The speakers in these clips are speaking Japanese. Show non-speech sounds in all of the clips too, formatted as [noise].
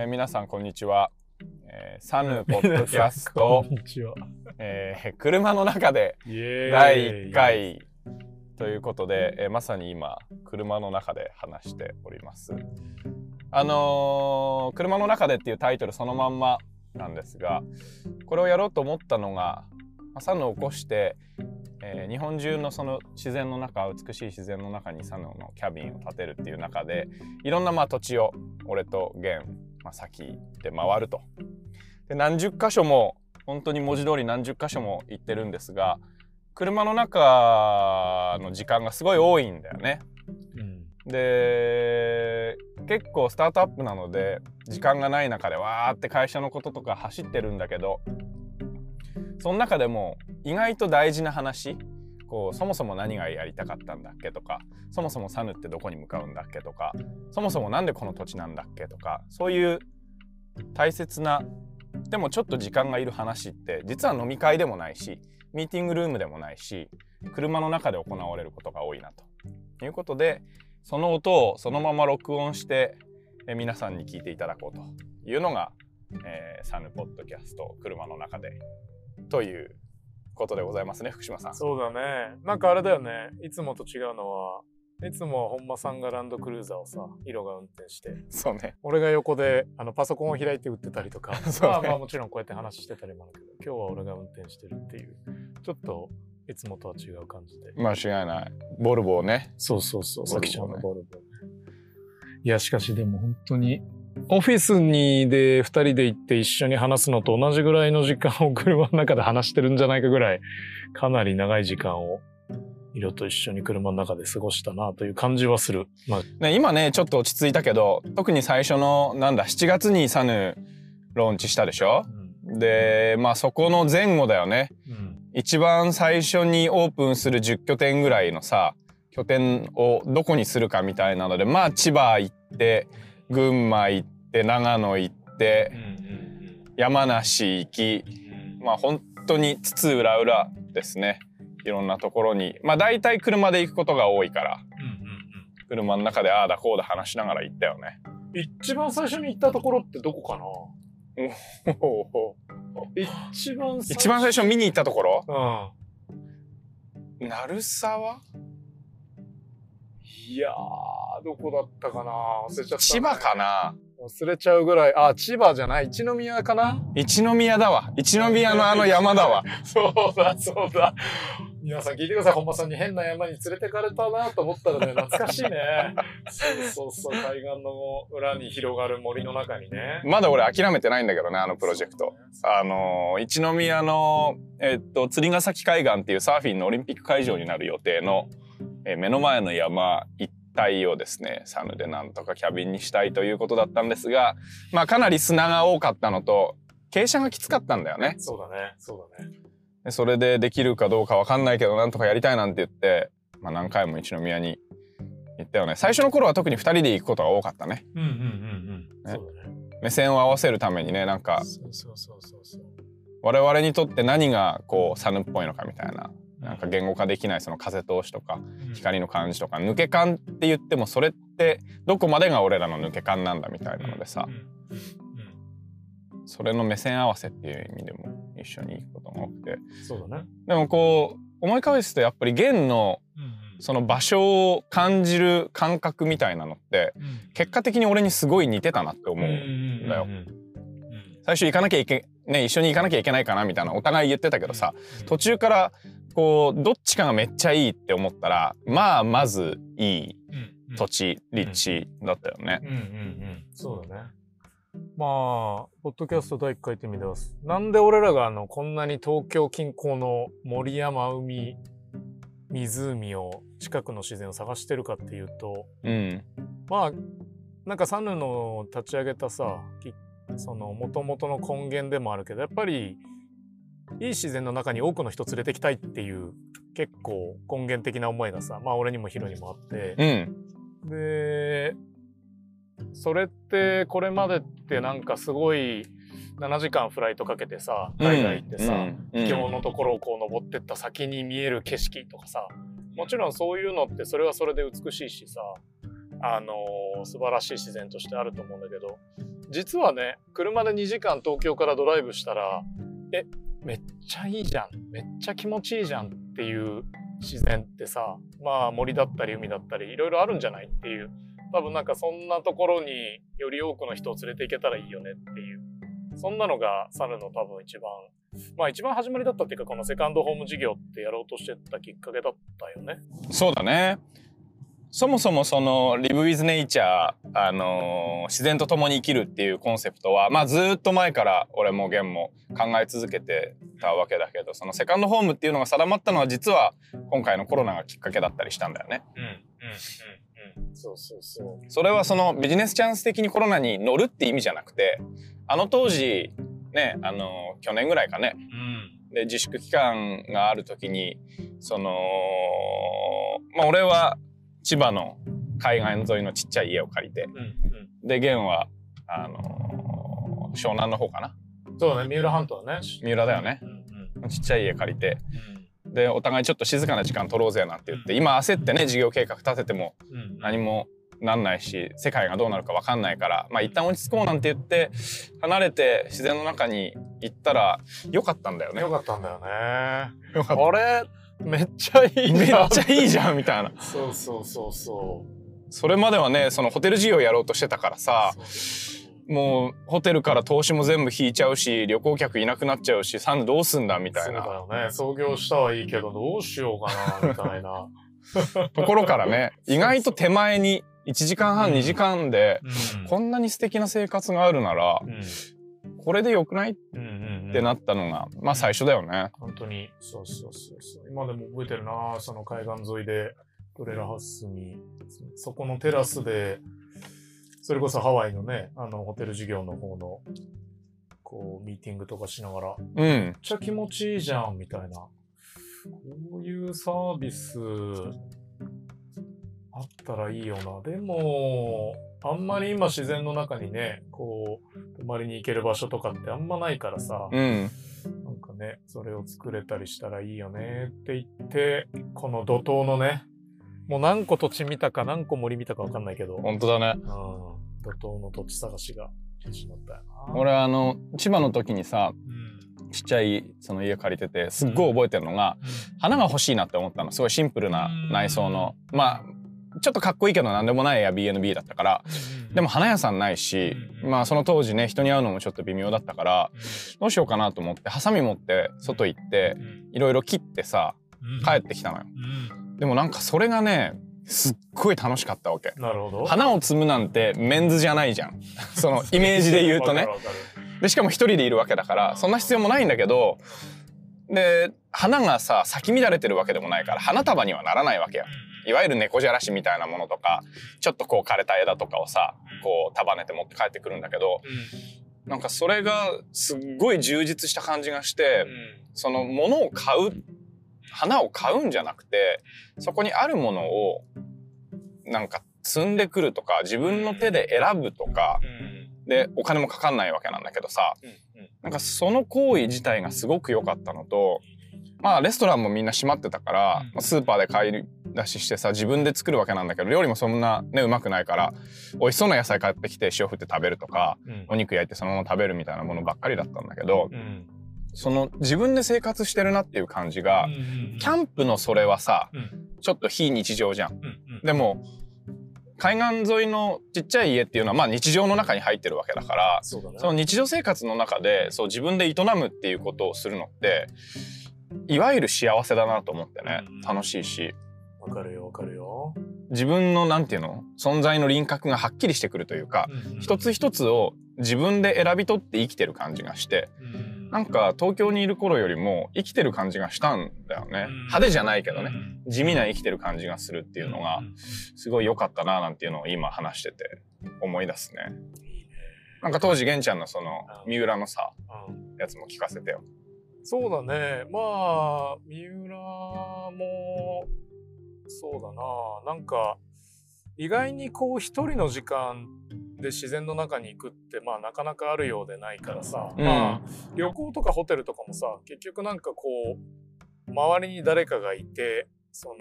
えー皆さんこんにちは、えーサヌポッドキャスト。[laughs] えー車の中で第1。回ということで、えーまさに今車の中で話しておりますあのー車の中でっていうタイトルそのまんまなんですがこれをやろうと思ったのがまあサヌを起こして、えー日本中のその自然の中美しい自然の中にサヌのキャビンを建てるっていう中でいろんなまあ土地を俺とゲン、まあ、先で回るとで何十箇所も本当に文字通り何十箇所も行ってるんですが車の中の時間がすごい多いんだよね。うん。で結構スタートアップなので時間がない中でわーって会社のこととか走ってるんだけどその中でも意外と大事な話こうそもそも何がやりたかったんだっけとかそもそもサヌってどこに向かうんだっけとかそもそもなんでこの土地なんだっけとかそういう大切なでもちょっと時間がいる話って実は飲み会でもないしミーティングルームでもないし車の中で行われることが多いなと。いうことでその音をそのまま録音して皆さんに聞いていただこうというのが、えーサヌポッドキャスト車の中でということでございますね福島さん。そうだね。なんかあれだよね。いつもと違うのは、いつもは本間さんがランドクルーザーをさ、ヒロが運転して、そうね俺が横であのパソコンを開いて売ってたりとか、[laughs] そうねまあまあもちろんこうやって話してたりもあるけど、今日は俺が運転してるっていう、ちょっといつもとは違う感じで。間違いないボルボをねそうそうそう、さきちゃんのボルボね。いや、しかしでも本当に、オフィスにで2人で行って一緒に話すのと同じぐらいの時間を車の中で話してるんじゃないかぐらい、かなり長い時間を、色と一緒に車の中で過ごしたなという感じはする。まあ、ね、今ねちょっと落ち着いたけど特に最初のなんだ7月にサヌローンチしたでしょ？でまあそこの前後だよねうん。一番最初にオープンする10拠点ぐらいのさ拠点をどこにするかみたいなのでまあ千葉行って群馬行って長野行って山梨行きまあ本当に津々浦々ですね。いろんなところに。まあ大体車で行くことが多いから。車の中でああだこうだ話しながら行ったよね。一番最初に行ったところってどこかな？一番最一番最初見に行ったところ？うん。鳴沢？いやー、どこだったかな？忘れちゃった、千葉かな？忘れちゃうぐらい。あ、千葉じゃない一宮かな？一宮だわ一宮のあの山だわ [laughs] そうだ、そうだ。皆さん聞いてください。本間さんに変な山に連れてかれたなと思ったらね、懐かしいね。そうそうそう、海岸の裏に広がる森の中にね。まだ俺諦めてないんだけどねあのプロジェクト。あのー一宮の、えっと釣ヶ崎海岸っていうサーフィンのオリンピック会場になる予定の、えー目の前の山一帯をですねサヌでなんとかキャビンにしたいということだったんですがまあかなり砂が多かったのと傾斜がきつかったんだよね。そうだね、そうだね。でそれでできるかどうかわかんないけどなんとかやりたいなんて言って、まあ、何回も一宮に行ったよね最初の頃は特に2人で行くことが多かったねうんうんうんうん。ねそうだね。目線を合わせるためにねなんかそうそうそうそうそう。我々にとって何がこうサヌっぽいのかみたいななんか言語化できないその風通しとか光の感じとか抜け感って言ってもそれってどこまでが俺らの抜け感なんだみたいなのでさ。それの目線合わせっていう意味でも一緒に行くことが多くて。うんそうだね。でもこう思い返すとやっぱり弦のその場所を感じる感覚みたいなのって結果的に俺にすごい似てたなって思う。んだよ。最初行かなきゃいけね一緒に行かなきゃいけないかなみたいなお互い言ってたけどさ途中からこうどっちかがめっちゃいいって思ったらまあまずいい土地立地だったよね。うんうんうん。そうだね。まあ、ポッドキャスト第1回って意味では、なんで俺らがあの、こんなに東京近郊の森山、海、湖を、近くの自然を探してるかっていうと、うんまあ、なんかサヌの立ち上げたさ、きその元々の根源でもあるけど、やっぱり、いい自然の中に多くの人連れてきたいっていう、結構根源的な思いがさ、まあ俺にもヒロにもあって、うん。でそれってこれまでってなんかすごい7時間フライトかけてさ海外行ってさ、うん。秘境のところをこう登ってった先に見える景色とかさもちろんそういうのってそれはそれで美しいしさあのー素晴らしい自然としてあると思うんだけど実はね車で2時間東京からドライブしたらえめっちゃいいじゃん。めっちゃ気持ちいいじゃんっていう自然ってさまあ森だったり海だったりいろいろあるんじゃないっていう。多分なんかそんなところにより多くの人を連れて行けたらいいよねっていう。そんなのが猿の多分一番まあ一番始まりだったっていうかこのセカンドホーム事業ってやろうとしてたきっかけだったよね。そうだね。そもそもその Live with Nature、あのー自然と共に生きるっていうコンセプトは、まあ、ずーっと前から俺もゲンも考え続けてたわけだけどそのセカンドホームっていうのが定まったのは実は今回のコロナがきっかけだったりしたんだよね。うんうんうんうんそうそうそう。それはそのビジネスチャンス的にコロナに乗るって意味じゃなくてあの当時ねあのー去年ぐらいかねうんで自粛期間がある時にそのまあ俺は千葉の海岸沿いのちっちゃい家を借りて。うんうん。でゲンはあの湘南の方かな。そうだね三浦半島はね。三浦だよね。うんちっちゃい家借りて。うん。でお互いちょっと静かな時間取ろうぜなんて言って今焦ってね事業計画立ててもうん。何もなんないし世界がどうなるか分かんないからまあ一旦落ち着こうなんて言って離れて自然の中に行ったらよかったんだよね。よ。かったんだよね。あれめっちゃいいためっちゃいいじゃんみたいな。そうそうそうそそれまではねそのホテル事業やろうとしてたからう。さもうホテルから投資も全部引いちゃうし旅行客いなくなっちゃうしサンドどうすんだみたいそうだなよね。創業したはいいけどどうしようかなみたいな。[laughs] ところからね意外と手前に1時間半うん2時間でうんこんなに素敵な生活があるならうんこれでよくない？っうんうんうん。てなったのがまあ最初だよね。本当に。そうそうそうそう。今でも覚えてるなその海岸沿いでトレーラーハウスに。そそこのテラスでそれこそハワイのねあのホテル事業の方のこうミーティングとかしながらうん。めっちゃ気持ちいいじゃんみたいな。こういうサービスあったらいいよな。でもあんまり今自然の中にねこう泊まりに行ける場所とかってあんまないからさ、うん。なんかね、それを作れたりしたらいいよねって言って、この怒涛のね、もう何個土地見たか何個森見たかわかんないけど、うん、本当だね。怒涛の土地探しが始まったよな。俺あの千葉の時にさうん、ちっちゃいその家借りててすっごい覚えてるのが花が欲しいなって思ったの。すごいシンプルな内装の。まあちょっとかっこいいけど何でもない Airbnb だったからでも花屋さんないしうんまあその当時ね人に会うのもちょっと微妙だったからどうしようかなと思ってハサミ持って外行っていろいろ切ってさ帰ってきたのよ。でもなんかそれがねすっごい楽しかったわけ。なるほど。花を摘むなんてメンズじゃないじゃん。その [laughs] イメージで言うとね。でしかも一人でいるわけだからそんな必要もないんだけどで花がさ咲き乱れてるわけでもないから花束にはならないわけよいわゆる猫じゃらしみたいなものとかちょっとこう枯れた枝とかをさこう束ねて持って帰ってくるんだけどなんかそれがすっごい充実した感じがしてその物を買う花を買うんじゃなくてそこにあるものをなんか積んでくるとか自分の手で選ぶとかでお金もかかんないわけなんだけどさなんかその行為自体がすごく良かったのとまあレストランもみんな閉まってたから、うん。スーパーで買い出ししてさ自分で作るわけなんだけど料理もそんなねうまくないから美味しそうな野菜買ってきて塩振って食べるとかお肉焼いてそのまま食べるみたいなものばっかりだったんだけどその自分で生活してるなっていう感じがキャンプのそれはさちょっと非日常じゃん。でも海岸沿いのちっちゃい家っていうのはまあ日常の中に入ってるわけだからね。その日常生活の中でそう自分で営むっていうことをするのっていわゆる幸せだなと思ってね。うん。楽しいしわかるよわかるよ。自分のなんていうの？存在の輪郭がはっきりしてくるというか一つ一つを自分で選び取って生きてる感じがしてなんか東京にいる頃よりも生きてる感じがしたんだよね。派手じゃないけどね。地味な生きてる感じがするっていうのがすごい良かったななんていうのを今話してて思い出すね。なんか当時玄ちゃんのその三浦のさやつも聞かせてよ。そうだね。まあ三浦もそうだな。なんか意外にこう一人の時間で自然の中に行くってまあなかなかあるようでないからさ、うん。まあ旅行とかホテルとかもさ結局なんかこう周りに誰かがいてその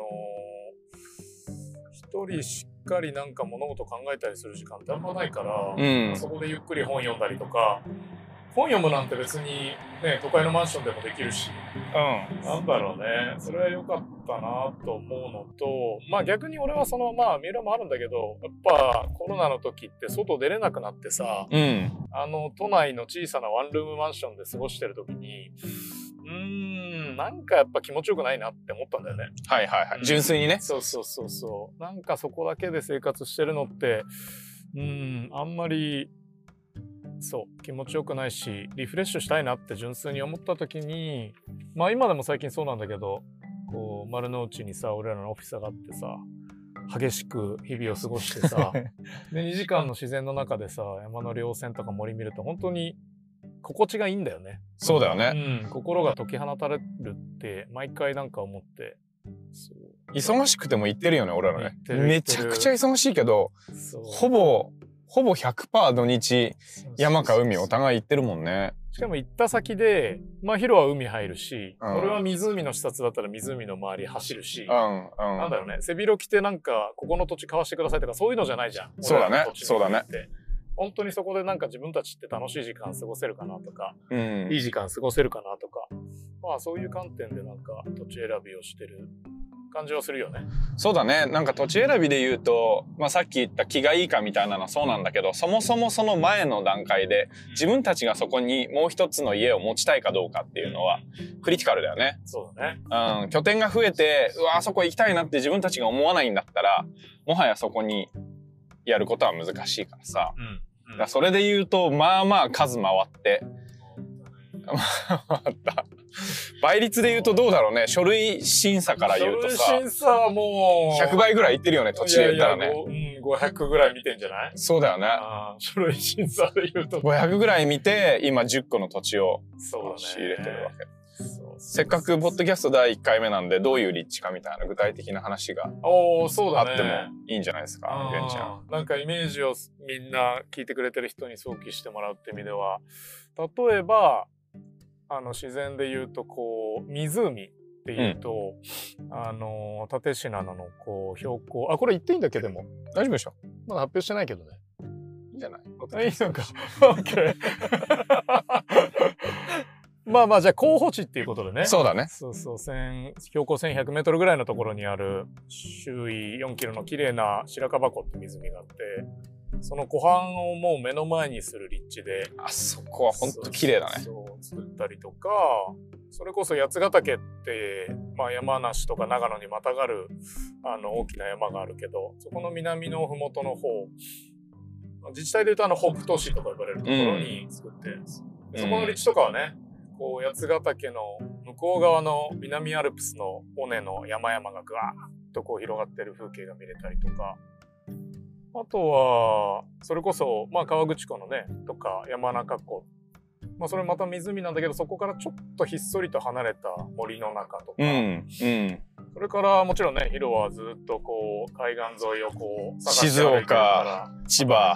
一人しっかりなんか物事考えたりする時間ってあんまないから、うん。そこでゆっくり本読んだりとか本読むなんて別にね都会のマンションでもできるし。うん。なんだろうね。それは良かったなと思うのとまあ逆に俺はそのまあ三浦もあるんだけどやっぱコロナの時って外出れなくなってさうん。あの都内の小さなワンルームマンションで過ごしてる時にうーんなんかやっぱ気持ちよくないなって思ったんだよね。はいはいはい。純粋にね。そうそうそうそう。なんかそこだけで生活してるのってうんあんまりそう気持ちよくないしリフレッシュしたいなって純粋に思った時にまあ今でも最近そうなんだけどこう丸の内にさ俺らのオフィスがあってさ激しく日々を過ごしてさ [laughs] で2時間の自然の中でさ山の稜線とか森見ると本当に心地がいいんだよね。そうだよね。うん、心が解き放たれるって毎回なんか思って忙しくても行ってるよね俺らね。めちゃくちゃ忙しいけどほぼほぼ100%土日山か海お互い行ってるもんね。しかも行った先でまあヒロは海入るし、うん。俺は湖の視察だったら湖の周り走るし、うんうん。なんだろうね。背広着てなんかここの土地買わしてくださいとかそういうのじゃないじゃん。そうだね。そうだね。本当にそこでなんか自分たちって楽しい時間過ごせるかなとか、うん。いい時間過ごせるかなとか。まあそういう観点でなんか土地選びをしてる感じはするよね。そうだねなんか土地選びで言うと、まあ、さっき言った気がいいかみたいなのはそうなんだけどそもそもその前の段階で自分たちがそこにもう一つの家を持ちたいかどうかっていうのはクリティカルだよね。そうだね。うん、拠点が増えてうわあそこ行きたいなって自分たちが思わないんだったらもはやそこにやることは難しいからさうん。それで言うとまあまあ数回って [laughs] 回った [laughs] 倍率で言うとどうだろうね。書類審査から言うとさ。書類審査はもう。100倍ぐらいいってるよね土地で言ったらね。いやいやごうん、500ぐらい見てんじゃない？そうだよね。書類審査で言うと。500ぐらい見て今10個の土地を。仕入れてるわけ。せっかくポッドキャスト第1回目なんでどういう立地かみたいな具体的な話があ。ってもいいんじゃないですかあー玄ちゃん。なんかイメージをみんな聞いてくれてる人に想起してもらうって意味では例えばあの自然で言うとこう湖っていうと、あの立科ののこう標高あこれ言っていいんだっけでも。大丈夫でしょ？まだ発表してないけどね。いいんじゃない？あいいのか？OK [laughs] まあまあじゃあ候補地っていうことでね。そうだね。そうそう1000標高1100メートルぐらいのところにある周囲4キロの綺麗な白樺湖って湖があってその湖畔をもう目の前にする立地で。あそこはほんと綺麗だね。そう作ったりとかそれこそ八ヶ岳って、まあ、山梨とか長野にまたがるあの大きな山があるけどそこの南の麓の方自治体でいうとあの北東市とか呼ばれるところに作って、でそこの立地とかはねこう八ヶ岳の向こう側の南アルプスの尾根の山々がぐわーっとこう広がってる風景が見れたりとかあとはそれこそ、まあ、川口湖のねとか山中湖。まあそれまた湖なんだけどそこからちょっとひっそりと離れた森の中とか、うんうん。それからもちろんねヒロはずっとこう海岸沿いをこう静岡千葉。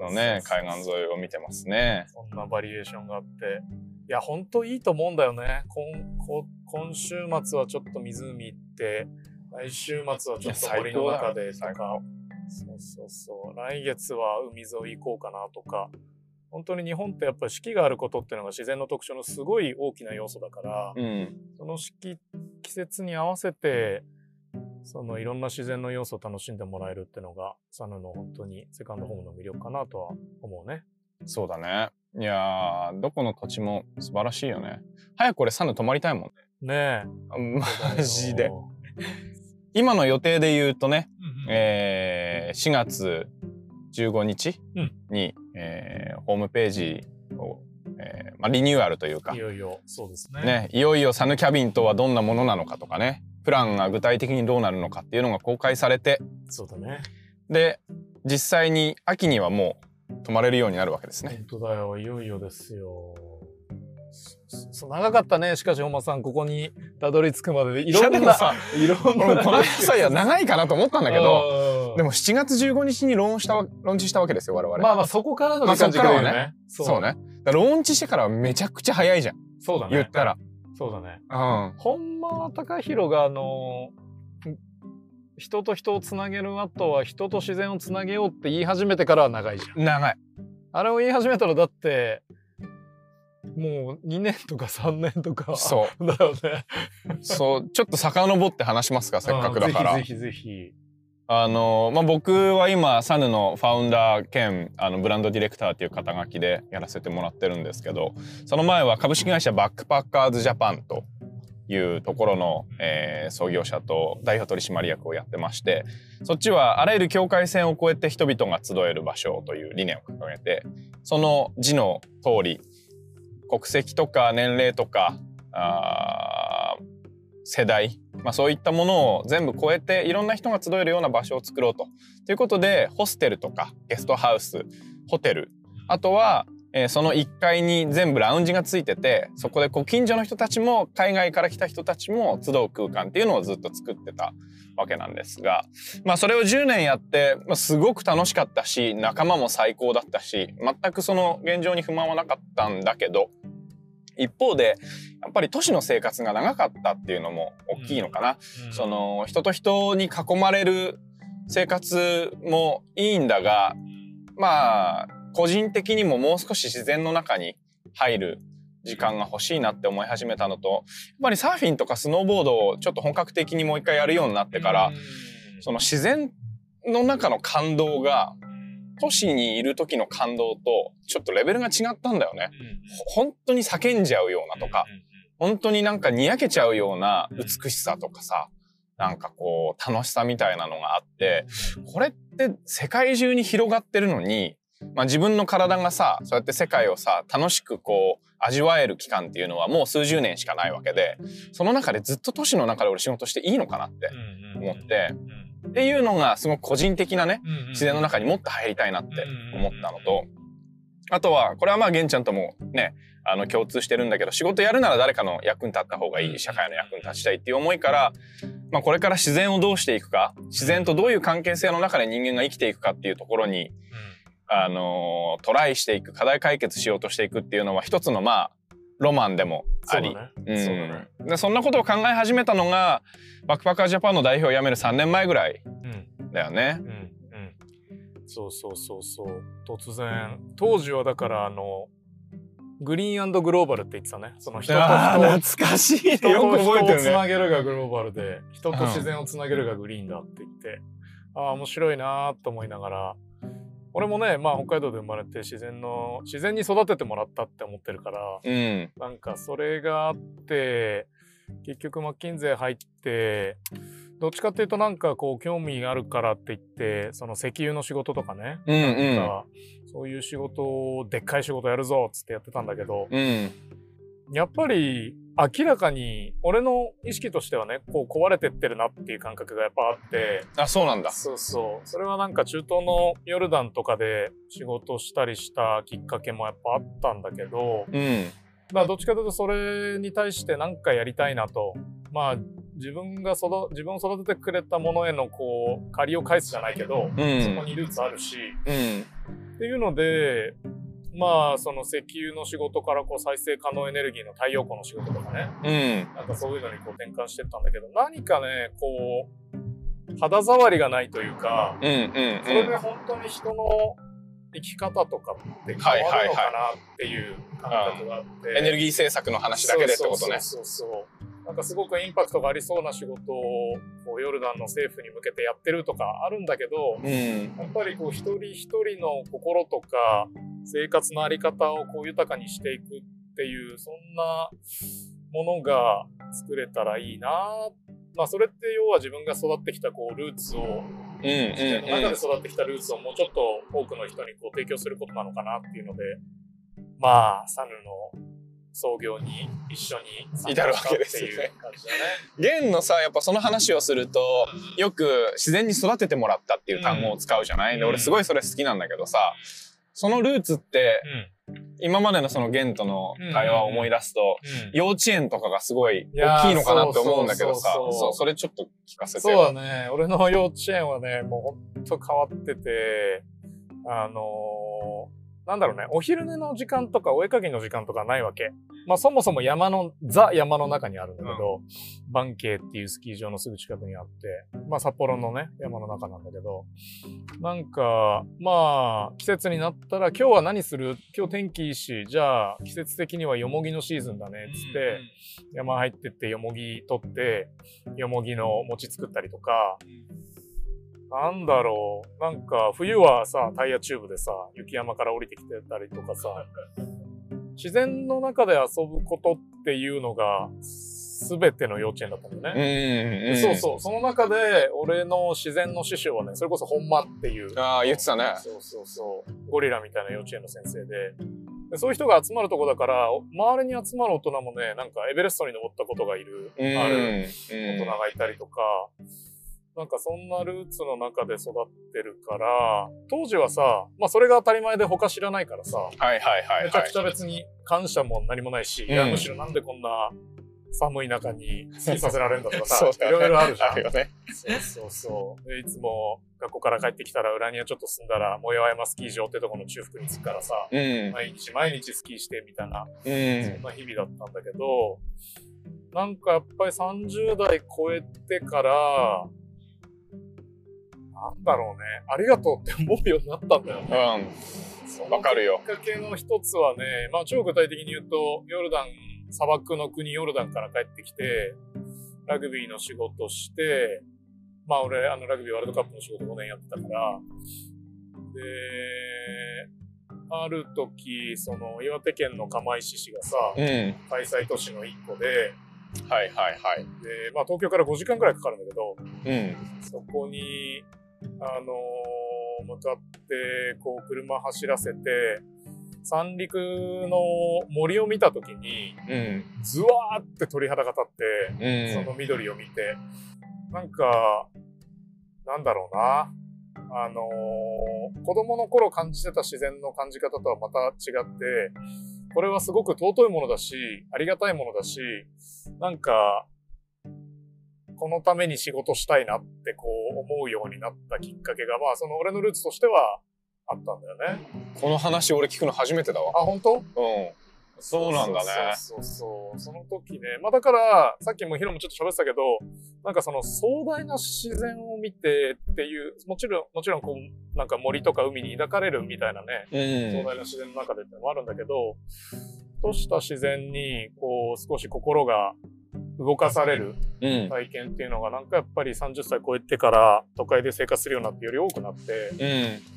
のね海岸沿いを見てますね。そんなバリエーションがあって。いやほんといいと思うんだよね。今こ今週末はちょっと湖行って来週末はちょっと森の中でと最かそうそうそう。来月は海沿い行こうかなとか。本当に日本ってやっぱり四季があることっていうのが自然の特徴のすごい大きな要素だから、うん。その四季季節に合わせてそのいろんな自然の要素を楽しんでもらえるっていうのがサヌの本当にセカンドホームの魅力かなとは思うね。そうだね。いやーどこの土地も素晴らしいよね。早くこれサヌ泊まりたいもんね。ねあえ。マジで。今の予定で言うとね、えー4月15日うんに、えーホームページを、えーまあ、リニューアルというかいよいよそうですね。ね、いよいよサヌキャビンとはどんなものなのかとかねプランが具体的にどうなるのかっていうのが公開されてそうだね。で実際に秋にはもう泊まれるようになるわけですね。本当だよ、いよいよですよ。そそ長かったね、しかし、本間さん、ここにたどり着くまでで、いろんな、[laughs] いろんな。この際は長いかなと思ったんだけどどでも7月15日にローンしたわローンチしたわけですよ我々。まあまあ、そこからのまあ時間軸だよね。そう。ね。だからローンチしてからはめちゃくちゃ早いじゃんそうだね。言ったら。そうだね。うん本間隆弘が、あの、人と人をつなげる後は人と自然をつなげようって言い始めてからは長いじゃん。長いあれを言い始めたらだってもう2年とか3年とかそだよね。うそうちょっと遡って話しますかせっかくだからぜひぜひぜひ。あのまあ、僕は今サヌのファウンダー兼あのブランドディレクターっていう肩書きでやらせてもらってるんですけどその前は株式会社バックパッカーズジャパンというところの、えー創業者と代表取締役をやってましてそっちはあらゆる境界線を越えて人々が集える場所という理念を掲げてその字の通り国籍とか年齢とかあ世代、まあ、そういったものを全部超えていろんな人が集えるような場所を作ろうと。ということでホステルとかゲストハウスホテルあとは、えーその1階に全部ラウンジがついててそこでこう近所の人たちも海外から来た人たちも集う空間っていうのをずっと作ってたわけなんですが、まあ、それを10年やって、まあ、すごく楽しかったし仲間も最高だったし全くその現状に不満はなかったんだけど一方でやっぱり都市の生活が長かったっていうのも大きいのかな。その人と人に囲まれる生活もいいんだがまあ個人的にももう少し自然の中に入る時間が欲しいなって思い始めたのとやっぱりサーフィンとかスノーボードをちょっと本格的にもう一回やるようになってからその自然の中の感動が都市にいる時の感動とちょっとレベルが違ったんだよね。本当に叫んじゃうようなとか本当になんかにやけちゃうような美しさとかさ、なんかこう楽しさみたいなのがあって、これって世界中に広がってるのに、まあ自分の体がさ、そうやって世界をさ、楽しくこう味わえる期間っていうのはもう数十年しかないわけで、その中でずっと都市の中で俺仕事していいのかなって思って、っていうのがすごく個人的なね、自然の中にもっと入りたいなって思ったのと、あとは、これはまあ、玄ちゃんともね、あの、共通してるんだけど、仕事やるなら誰かの役に立った方がいい、社会の役に立ちたいっていう思いから、まあ、これから自然をどうしていくか、自然とどういう関係性の中で人間が生きていくかっていうところに、あのートライしていく、課題解決しようとしていくっていうのは一つのまあ、ロマンでもあり、ね。そんでそんなことを考え始めたのが、バックパッカージャパンの代表を辞める3年前ぐらいうん。だよね。うんうん。そうそうそうそう。突然。当時はだからあのグリーングローバルって言ってたね。その人と懐かしいね。人と人をつ。なげるがグローバルで人と自然をつなげるがグリーンだって言って、ああ面白いなーと思いながら俺もねまあ北海道で生まれて自然の自然に育ててもらったって思ってるからうん。なんかそれがあって結局マッキンゼー入ってどっちかっていうとなんかこう興味があるからって言ってその石油の仕事とかね、うんうんなんかそういう仕事をでっかい仕事やるぞっつってやってたんだけどうん。やっぱり明らかに俺の意識としてはねこう壊れてってるなっていう感覚がやっぱあってあ、そうなんだ。そうそうそれはなんか中東のヨルダンとかで仕事したりしたきっかけもやっぱあったんだけど、うん。まあどっちかというとそれに対して何かやりたいなとまあ自分が育自分を育ててくれたものへのこう借りを返すじゃないけど、うんそこにルーツあるしうん。っていうのでまあその石油の仕事からこう再生可能エネルギーの太陽光の仕事とかねうん。なんかそういうのにこう転換してったんだけど何かねこう肌触りがないというかうん。うん。それで本当に人の生き方とかって変わるのかなっていう感覚があって、エネルギー政策の話だけでってことね。そうそうそうそうなんかすごくインパクトがありそうな仕事をこうヨルダンの政府に向けてやってるとかあるんだけどうん。やっぱりこう一人一人の心とか生活のあり方をこう豊かにしていくっていうそんなものが作れたらいいなまあそれって要は自分が育ってきたこうルーツをうん。自然の中うんで。育ってきたルーツをもうちょっと多くの人にこう提供することなのかなっていうのでまあサヌの創業に一緒に参至るわけですねいう感じだね。[laughs] ゲンのさ、やっぱその話をすると、よく自然に育ててもらったっていう単語を使うじゃない、で、うん俺すごいそれ好きなんだけどさ、そのルーツって、今までのそのゲンとの会話を思い出すと、幼稚園とかがすごい大きいのかなって思うんだけどさ、そうそれちょっと聞かせてそうよ。だね。俺の幼稚園はね、もうほんと変わってて、あのーなんだろうね、お昼寝の時間とかお絵かきの時間とかないわけ。まあそもそも山の、ザ山の中にあるんだけど、バンケイっていうスキー場のすぐ近くにあって、まあ札幌のね、山の中なんだけど、なんか、まあ季節になったら今日は何する？今日天気いいし、じゃあ季節的にはよもぎのシーズンだね、つって、山入ってってよもぎ取って、よもぎの餅作ったりとか、なんだろう。なんか、冬はさ、タイヤチューブでさ、雪山から降りてきてたりとかさ、自然の中で遊ぶことっていうのが、すべての幼稚園だったんだよね。うん、そうそう。その中で、俺の自然の師匠はね、それこそ本間っていう。ああ、言ってたね。そうそうそう。ゴリラみたいな幼稚園の先生で。でそういう人が集まるとこだから、周りに集まる大人もね、なんかエベレストに登ったことがいる、うん。あるうん大人がいたりとか、なんかそんなルーツの中で育ってるから、当時はさ、まあそれが当たり前で他知らないからさ、はいはいはいはいめちゃくち。ゃ別に感謝も何もないし、いやうんむしろなんでこんな寒い中にスキーさせられるんだとか [laughs] そさいろいろあるじゃん。あるよね。そうそうそう。で、いつも学校から帰ってきたら裏にはちょっと住んだら、もや山スキー場ってとこの中腹に着くからさ、うん。毎日毎日スキーしてみたいな、うそんん。な日々だったんだけど、なんかやっぱり30代超えてから、なんだろうね、ありがとうって思うようになったんだよね。うん。わかるよ。きっかけの一つはね、まあ超具体的に言うと、ヨルダン、砂漠の国ヨルダンから帰ってきて、ラグビーの仕事して、まあ俺、あのラグビーワールドカップの仕事5年やってたから、で、ある時、その岩手県の釜石市がさ、うん。開催都市の一個で、はいはいはい。で、まあ東京から5時間くらいかかるんだけど、うん。そこに、あのー向かって、こう、車走らせて、三陸の森を見たときに、うん。ズワーって鳥肌が立って、うん。その緑を見て、なんか、なんだろうな。あのー子供の頃感じてた自然の感じ方とはまた違って、これはすごく尊いものだし、ありがたいものだし、なんか、このために仕事したいなってこう思うようになったきっかけが、まあその俺のルーツとしてはあったんだよね。この話俺聞くの初めてだわ。あ、本当？うん。そうなんだねそうそうその時ね。まあだから、さっきもヒロもちょっと喋ってたけど、なんかその壮大な自然を見てっていう、もちろん、もちろんこう、なんか森とか海に抱かれるみたいなね、うん。壮大な自然の中でってのもあるんだけど、ふとした自然に、こう、少し心が動かされるうん。体験っていうのが、なんかやっぱり30歳超えてから都会で生活するようになってより多くなって、うん。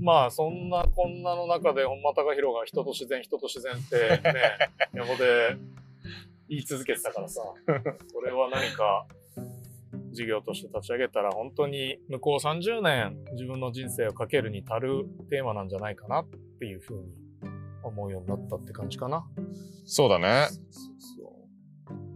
まあそんなこんなの中で本間隆弘が人と自然人と自然ってね [laughs] 横で言い続けてたからさそれは何か事業として立ち上げたら本当に向こう30年自分の人生をかけるに足るテーマなんじゃないかなっていうふうに思うようになったって感じかな。そうだね。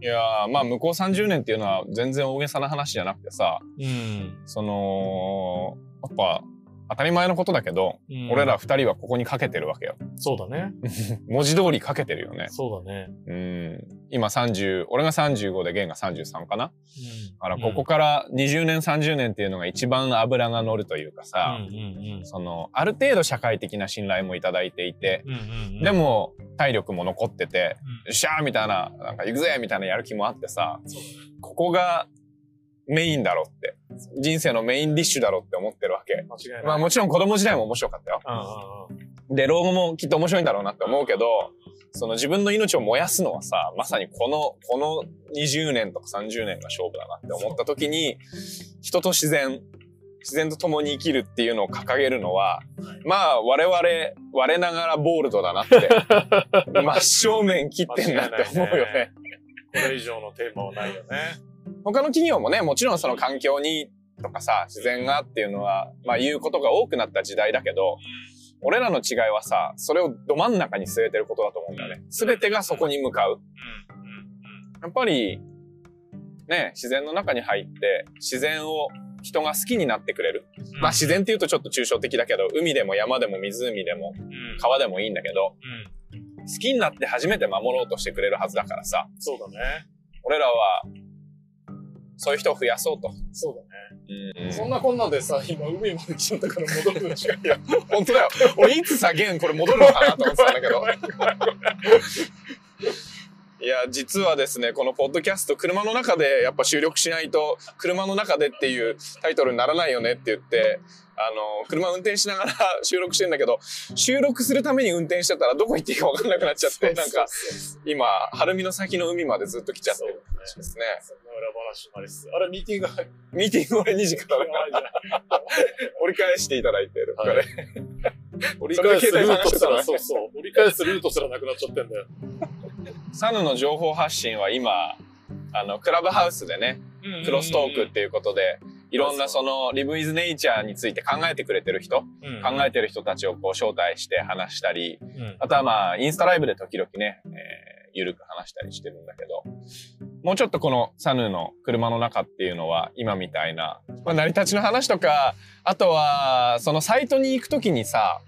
いやーまあ向こう30年っていうのは全然大げさな話じゃなくてさ、うんその、やっぱ当たり前のことだけど、うん俺ら二人はここにかけてるわけよ。そうだね。[laughs] 文字通りかけてるよね。そうだね。うん。今30、俺が35でゲンが33かな？うんだからここから20年30年っていうのが一番脂が乗るというかさ、うんうんうんその、ある程度社会的な信頼もいただいていて、うんうんうんでも体力も残ってて、うんよっしゃーみたいな、なんか行くぜみたいなやる気もあってさ、ここがメインだろって、人生のメインディッシュだろって思ってるわけ。まあもちろん子供時代も面白かったよ。で、老後もきっと面白いんだろうなって思うけど、その自分の命を燃やすのはさ、まさにこの、この20年とか30年が勝負だなって思った時に、人と自然、自然と共に生きるっていうのを掲げるのは、まあ我々、我ながらボールドだなって、[laughs] 真正面切ってんなって思うよね。これ以上のテーマはないよね。他の企業もね、もちろんその環境にとかさ、自然がっていうのは、まあ言うことが多くなった時代だけど、俺らの違いはさ、それをど真ん中に据えてることだと思うんだよね。すべてがそこに向かう。やっぱり、ね、自然の中に入って、自然を人が好きになってくれる。まあ自然って言うとちょっと抽象的だけど、海でも山でも湖でもうん。川でもいいんだけど、うん。好きになって初めて守ろうとしてくれるはずだからさ、そうだね。俺らは、そういう人を増やそうと。そうだね。うんそんなこんなでさ、今海まで来ちゃったから戻るのしか。いや、本当だよ。俺いつさ、ゲンこれ戻るのかなと思ってたんだけど。[laughs] いや、実はですね、このポッドキャスト、車の中でやっぱ収録しないと、車の中でっていうタイトルにならないよねって言って、あの、車運転しながら [laughs] 収録してんだけど、収録するために運転してたらどこ行っていいか分かんなくなっちゃって、なんか、今、晴海の先の海までずっと来ちゃってる感じですね。そんな裏話もありつつ。あれ、ミーティングミーティング俺2時から。だから折り返していただいてる。はい。折り返すルートすら、そうそう。折り返すルートすらなくなっちゃってんだよ。サヌの情報発信は今、あの、クラブハウスでね、クロストークっていうことで、いろんなその、リブイズネイチャーについて考えてくれてる人、考えてる人たちをこう招待して話したり、うん。あとはまあ、インスタライブで時々ね、えーゆるく話したりしてるんだけど、もうちょっとこのサヌの車の中っていうのは、今みたいな、まあ、成り立ちの話とか、あとは、そのサイトに行くときにさ、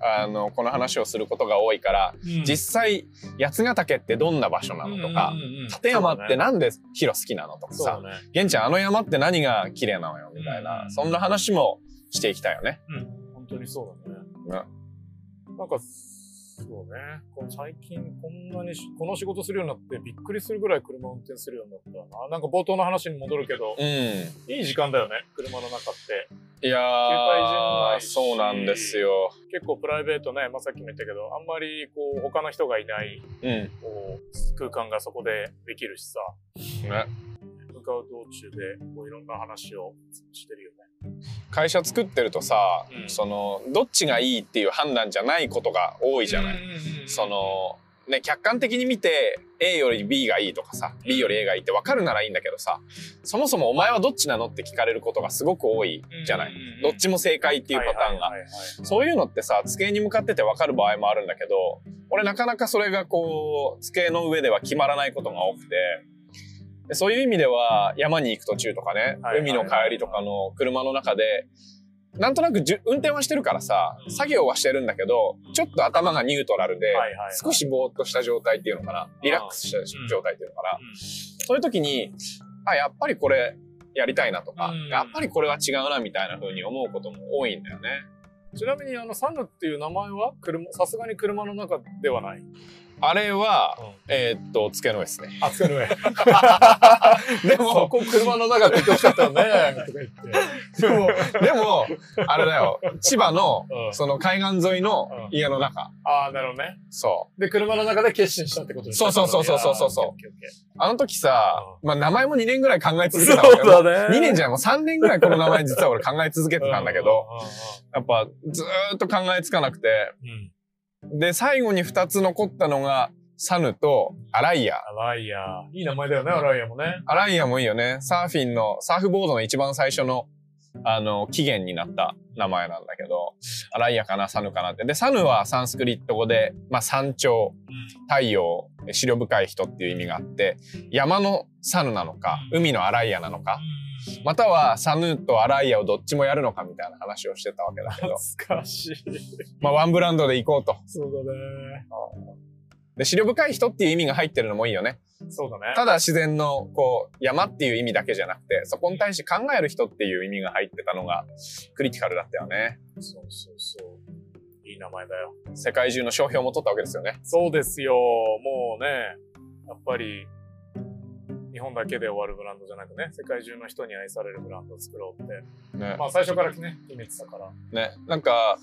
あの、この話をすることが多いから、うん実際、八ヶ岳ってどんな場所なのとか、立山ってなんでヒロ好きなのとかさ、ね。玄ちゃんあの山って何が綺麗なのよみたいな、うんそんな話もしていきたいよね。うん。本当にそうだね。ねなんか、そうね。この最近こんなにしこの仕事するようになってびっくりするぐらい車運転するようになったよな。なんか冒頭の話に戻るけど、うん。いい時間だよね、車の中って。いやー、そうなんですよ。結構プライベートね、まあ、さっきも言ったけど、あんまりこう他の人がいないうん。こう空間がそこでできるしさ、ね、向かう道中でこういろんな話をしてるよね。会社作ってるとさ、うん。その、どっちがいいっていう判断じゃないことが多いじゃない。その、ね、客観的に見て A より B がいいとかさ B より A がいいって分かるならいいんだけどさそもそもお前はどっちなのって聞かれることがすごく多いじゃない。どっちも正解っていうパターンが。そういうのってさ、机に向かってて分かる場合もあるんだけど、俺なかなかそれがこう、机の上では決まらないことが多くて、でそういう意味では山に行く途中とかね、海の帰りとかの車の中で、なんとなくじゅ運転はしてるからさう、ん。作業はしてるんだけど、ちょっと頭がニュートラルで、少しぼーっとした状態っていうのかな、リラックスした状態っていうのかな、そういう時に、あ、やっぱりこれやりたいなとか、うん。やっぱりこれは違うなみたいな風に思うことも多いんだよね。ちなみにあのサヌっていう名前は？車さすがに車の中ではない？あれは、えーっと、付けのですね。あ、つけの上。[laughs] でそも、こ車の中って言ってほしかったよね。とか言って。でも、でも、あれだよ、千葉のう、んその海岸沿いのうん家の中。ああ、なるほどね。そで、車の中で決心したってことですそうそうそうそうそうそうそう。あの時さ、まあ名前も2年ぐらい考えー続けたんだけど、そうだね。2年じゃないもう3年ぐらいこの名前実は俺考え続けてたんだけど、やっぱずーっと考えつかなくて、うん。うん。で、最後に2つ残ったのが、サヌとアライア。アライア。いい名前だよね、アライアもね。アライアもいいよね。サーフィンの、サーフボードの一番最初の、あの、起源になった名前なんだけど、アライアかな、サヌかなって。で、サヌはサンスクリット語で、まあ、山頂、太陽、思慮深い人っていう意味があって、山のサヌなのか、海のアライアなのか、またはサヌとアライアをどっちもやるのかみたいな話をしてたわけだけど、懐かしい。まあ、ワンブランドで行こうと。そうだね。で、思慮深い人っていう意味が入ってるのもいいよね。そうだね。ただ自然のこう山っていう意味だけじゃなくてそこに対して考える人っていう意味が入ってたのがクリティカルだったよねそうそうそう。いい名前だよ。世界中の商標も取ったわけですよねそうですよ。もうね、やっぱり、日本だけで終わるブランドじゃなくね、世界中の人に愛されるブランドを作ろうって。ねまあ最初からね、決めてたから。ねなんか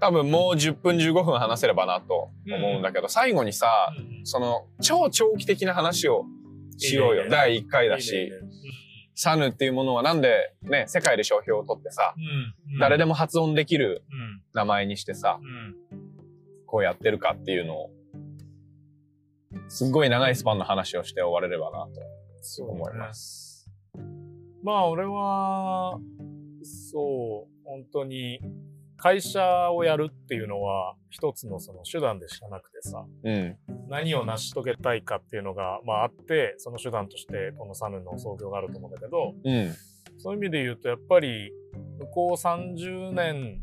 多分もう10分15分話せればなと思うんだけど、最後にさその超長期的な話をしようよいいね第1回だしいいねサヌっていうものはなんでね世界で商標を取ってさうん。誰でも発音できるうん。名前にしてさうん。こうやってるかっていうのをすっごい長いスパンの話をして終われればなと思います。まあ俺は、そう、本当に、会社をやるっていうのは一つのその手段でしかなくてさ、うん。何を成し遂げたいかっていうのが、まああって、その手段としてこのサヌの創業があると思うんだけど、うん。そういう意味で言うと、やっぱり、向こう30年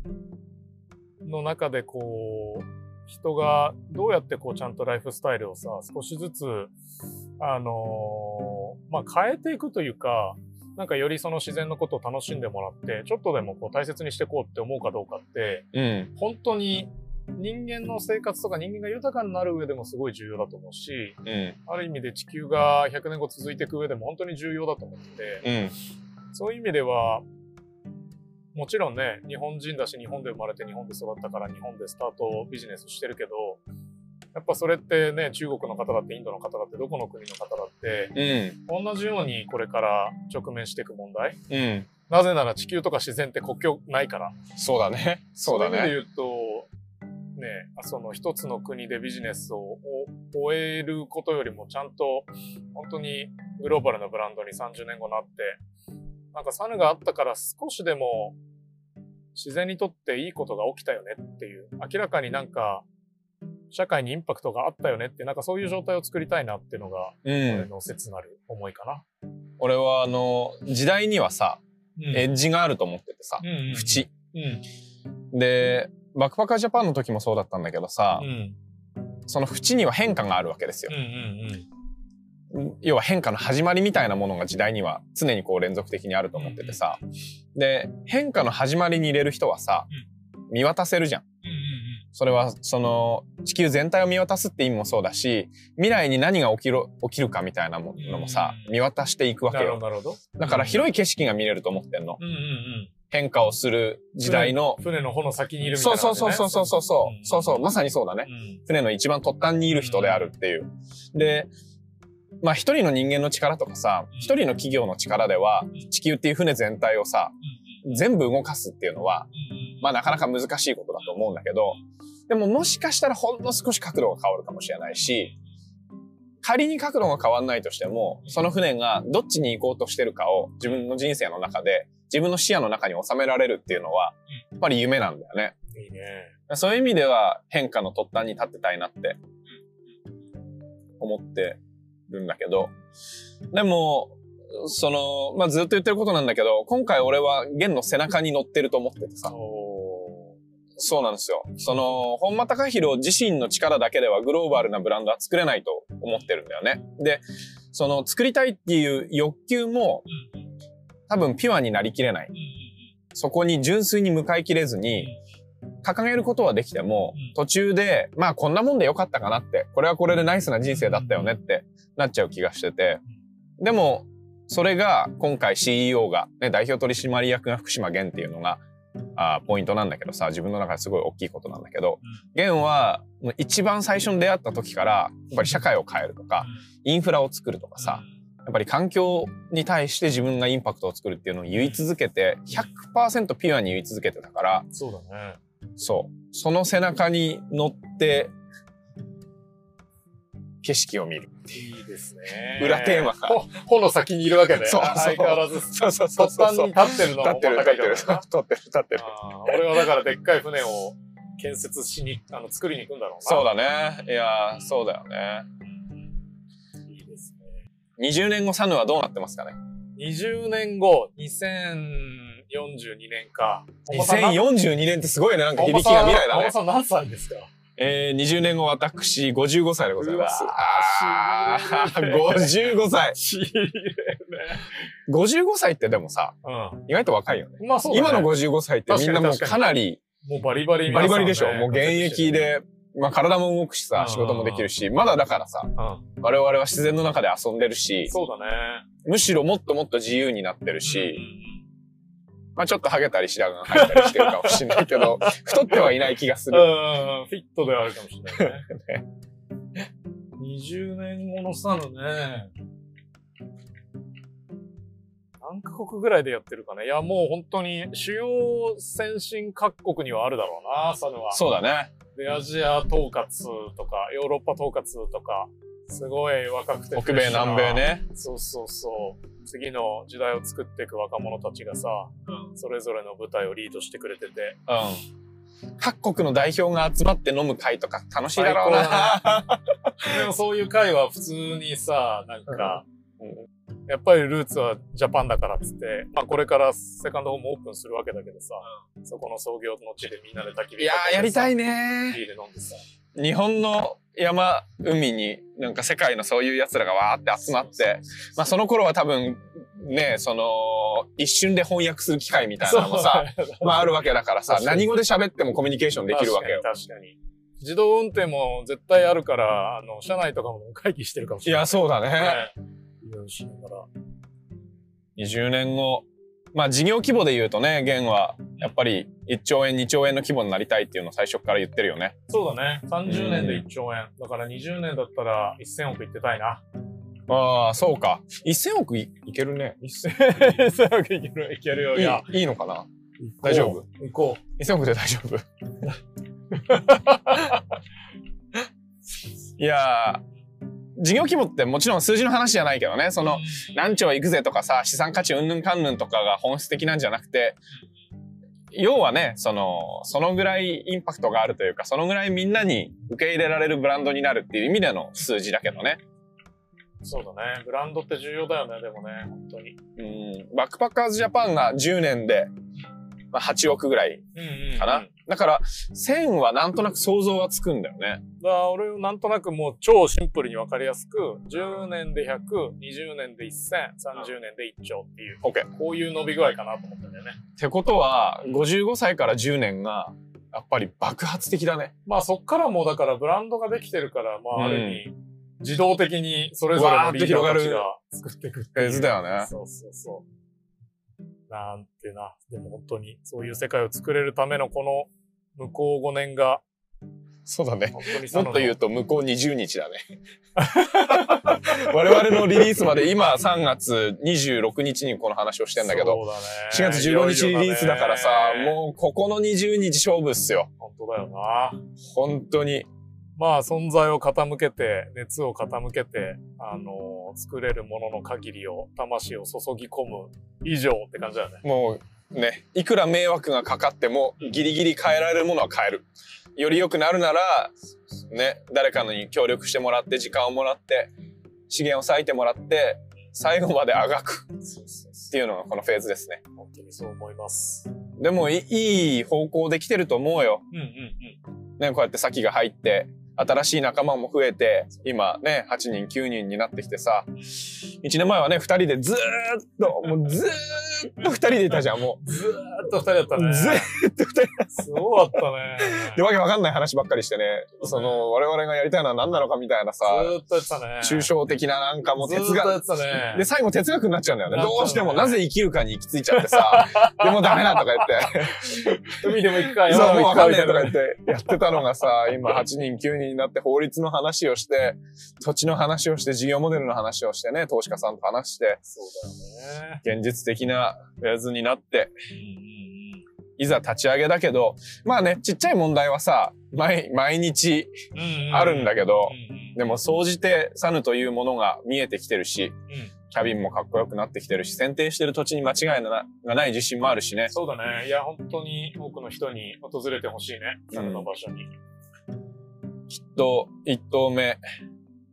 の中でこう、人がどうやってこうちゃんとライフスタイルをさ、少しずつ、あのーまあ変えていくというか、なんかよりその自然のことを楽しんでもらって、ちょっとでもこう大切にしていこうって思うかどうかって、うん。本当に人間の生活とか人間が豊かになる上でもすごい重要だと思うし、うん。ある意味で地球が100年後続いていく上でも本当に重要だと思ってて、うん。そういう意味では、もちろんね、日本人だし日本で生まれて日本で育ったから日本でスタートビジネスしてるけど、やっぱそれってね、中国の方だってインドの方だってどこの国の方だって、うん。同じようにこれから直面していく問題。うん。なぜなら地球とか自然って国境ないから。そうだね。そうだね。そういう意味で言うと、ね、その一つの国でビジネスを終えることよりもちゃんと本当にグローバルなブランドに30年後なって、なんかサヌがあったから少しでも自然にとっていいことが起きたよねっていう、明らかになんか社会にインパクトがあったよねって、なんかそういう状態を作りたいなっていうのが、う俺ん。の切なる思いかな。俺はあの、時代にはさ、エッジがあると思っててさ、うん縁。うん。で、バックパッカージャパンの時もそうだったんだけどさう、ん。その縁には変化があるわけですようん。うん要は変化の始まりみたいなものが時代には常にこう連続的にあると思っててさ。で、変化の始まりに入れる人はさ、見渡せるじゃん。うん。それはその地球全体を見渡すって意味もそうだし、未来に何が起きる起きるかみたいなものもさ、見渡していくわけよ。だから広い景色が見れると思ってんの。うんうんうん。変化をする時代の。船の帆の先にいるみたいな、そうそうそうそうそうそう。そうそう、まさにそうだね。うん。船の一番突端にいる人であるっていう。で、まあ一人の人間の力とかさ、一人の企業の力では地球っていう船全体をさ、全部動かすっていうのは、まあなかなか難しいことだと思うんだけど、でももしかしたらほんの少し角度が変わるかもしれないし、仮に角度が変わんないとしても、その船がどっちに行こうとしてるかを自分の人生の中で、自分の視野の中に収められるっていうのは、やっぱり夢なんだよね。いいね。そういう意味では変化の突端に立ってたいなって思ってるんだけど、でも、その、まあ、ずっと言ってることなんだけど、今回俺は弦の背中に乗ってると思っててさ、おそうなんですよ。その、本間隆弘自身の力だけではグローバルなブランドは作れないと思ってるんだよね。で、その作りたいっていう欲求も多分ピュアになりきれない。そこに純粋に向かいきれずに、掲げることはできてもうん、途中で、まあこんなもんでよかったかなって、これはこれでナイスな人生だったよねってなっちゃう気がしてて、でも、それが今回 CEO が、ね、代表取締役が福島源っていうのが、あーポイントなんだけどさ、自分の中ですごい大きいことなんだけど、源はもう一番最初に出会った時から、やっぱり社会を変えるとか、インフラを作るとかさ、やっぱり環境に対して自分がインパクトを作るっていうのを言い続けて、100%ピュアに言い続けてたから、そうだね。そう。その背中に乗って、景色を見る。いいですね。裏テーマがほ帆の先にいるわけで。そうそう相変わらず。そうそうそう突端に立ってるのは立ってる、本立ってる、立ってる、立 [laughs] ってる。俺はだからでっかい船を建設しに、あの、作りに行くんだろうな。そうだね。いやー、そうだよね。いいですね。20年後サヌはどうなってますかね？20年後、2042年か。本間さんな ?2042 年ってすごいね。なんか響きが未来だね。さん何歳ですか？えー、20年後私55歳でございます。うわあーしびれるー55歳。しびれる55歳ってでもさ、ね。意外と若いよね。うん。まあそうだね。今の55歳ってみんなもう確かなりもうバリバリ、バリバリでしょ？もう現役。で、まあ体も動くしさ、うん仕事もできるし、まだだからさ、うん。我々は自然の中で遊んでるし、そうだね。むしろもっともっと自由になってるし、うんまあちょっとハゲたり白髪が入ったりしてるかもしれないけど、[laughs] 太ってはいない気がする。うん、フィットではあるかもしれないね。20年後のサヌね。何カ国ぐらいでやってるかね。いや、もう本当に主要先進各国にはあるだろうな、サヌは。そうだね。で、アジア統括とか、ヨーロッパ統括とか、すごい若くて。北米、南米。ね。そうそうそう。次の時代を作っていく若者たちがさ、それぞれの舞台をリードしてくれてて。うん。各国の代表が集まって飲む会とか楽しいだろうな。[laughs] でもそういう会は普通にさ、なんか、やっぱりルーツはジャパンだからっつって、まあこれからセカンドホームオープンするわけだけどさ、そこの創業の地でみんなで焚き火いやーやりたいね。ねビール飲んでさ。日本の山海になんか世界のそういうやつらがわーって集まってまあその頃は多分ねその一瞬で翻訳する機会みたいなのもさ、[laughs] まああるわけだからさ何語で喋ってもコミュニケーションできるわけよ確かに。自動運転も絶対あるから、あの、車内とかも会議してるかもしれない。いやそうだねね。いろいろしながら。20年後まあ事業規模で言うとねゲンはやっぱり1兆円2兆円の規模になりたいっていうのを最初から言ってるよね。そうだね。30年で1兆円。だから20年だったら1000億いってたいな。ああそうか。1000億いいけるね。1000億いける、いけるよ。いや、いいのかな？大丈夫？行こ1000億で大丈夫？[laughs] いやー事業規模ってもちろん数字の話じゃないけどねその何兆いくぜとかさ資産価値うんぬんかんぬんとかが本質的なんじゃなくて要はねそのそのぐらいインパクトがあるというかそのぐらいみんなに受け入れられるブランドになるっていう意味での数字だけどねう。そうだね。ブランドって重要だよね、でもね、本当に。うんバックパッカーズジャパンが10年で、まあ、8億ぐらいうんうんかな、だから1000はなんとなく想像はつくんだよね。だから俺なんとなくもう超シンプルに分かりやすく10年で100、20年で1000、30年で1兆っていう OK こういう伸び具合かなと思ったんだよね。ってことは55歳から10年がやっぱり爆発的だね。まあそっからもうだからブランドができてるからまあある意味自動的にそれぞれのリーダーたち広がが作っていくフェーズだよね。そうそうそう。なんてな。でも本当にそういう世界を作れるためのこの向こう5年が。そうだね。もっと言うと向こう20日だね。[laughs] 我々のリリースまで今3月26日にこの話をしてんだけど。ね。4月15日リリースだからさうもうここの20日勝負っすよ。本当だよな。本当に。まあ存在を傾けて熱を傾けてあの作れるものの限りを魂を注ぎ込む以上って感じだよね。もうねいくら迷惑がかかってもギリギリ変えられるものは変える。より良くなるならね誰かに協力してもらって時間をもらって資源を割いてもらって最後まであがく。っていうのがこのフェーズですね。本当にそう思います。でもいいい方向できてると思うよ。うんうんうん。ねこうやって先が入って新しい仲間も増えて今ね8人9人になってきてさ1年前はね2人でずーっともうずーっと2人でいたじゃんもずーっと二人だったう、ね。ずーっと2人すごかったね。[laughs] でわけわかんない話ばっかりしてねその我々がやりたいのは何なのかみたいなさずーっとやってたね。抽象的ななんかもう哲ずーっとやっ学てたね。で最後哲学になっちゃうんだよねねどうしてもなぜ生きるかに行き着いちゃってさ [laughs] でもダメだとか言って海 [laughs] でも行くか、そう、山でも行くかもうわかんなねえとか言ってやってたのがさ、今8人9人になって法律の話をして、土地の話をして、事業モデルの話をしてね、投資家さんと話して、そうだよね。現実的なフェーズになって、うんうんいざ立ち上げだけど、まあね、ちっちゃい問題はさ、毎毎日うんうんあるんだけど、うんうんでも総じてサヌというものが見えてきてるし、うんキャビンもかっこよくなってきてるし、選定してる土地に間違いながない自信もあるしね。そうだね。いや、本当に多くの人に訪れてほしいね。うんサルの場所に。きっと1投目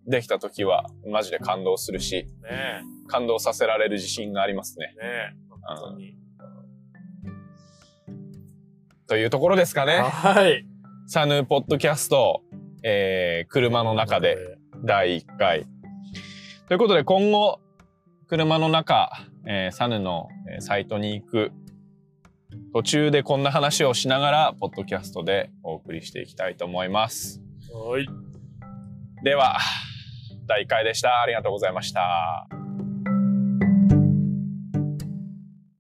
できた時はマジで感動するし、ね感動させられる自信がありますね。え。ねえ。本当に。というところですかね。はい。サヌーポッドキャスト、えー車の中で第1回。ということで今後、車の中、えーサヌのえーサイトに行く途中でこんな話をしながら、ポッドキャストでお送りしていきたいと思います。はい。では、第1回でした。ありがとうございました。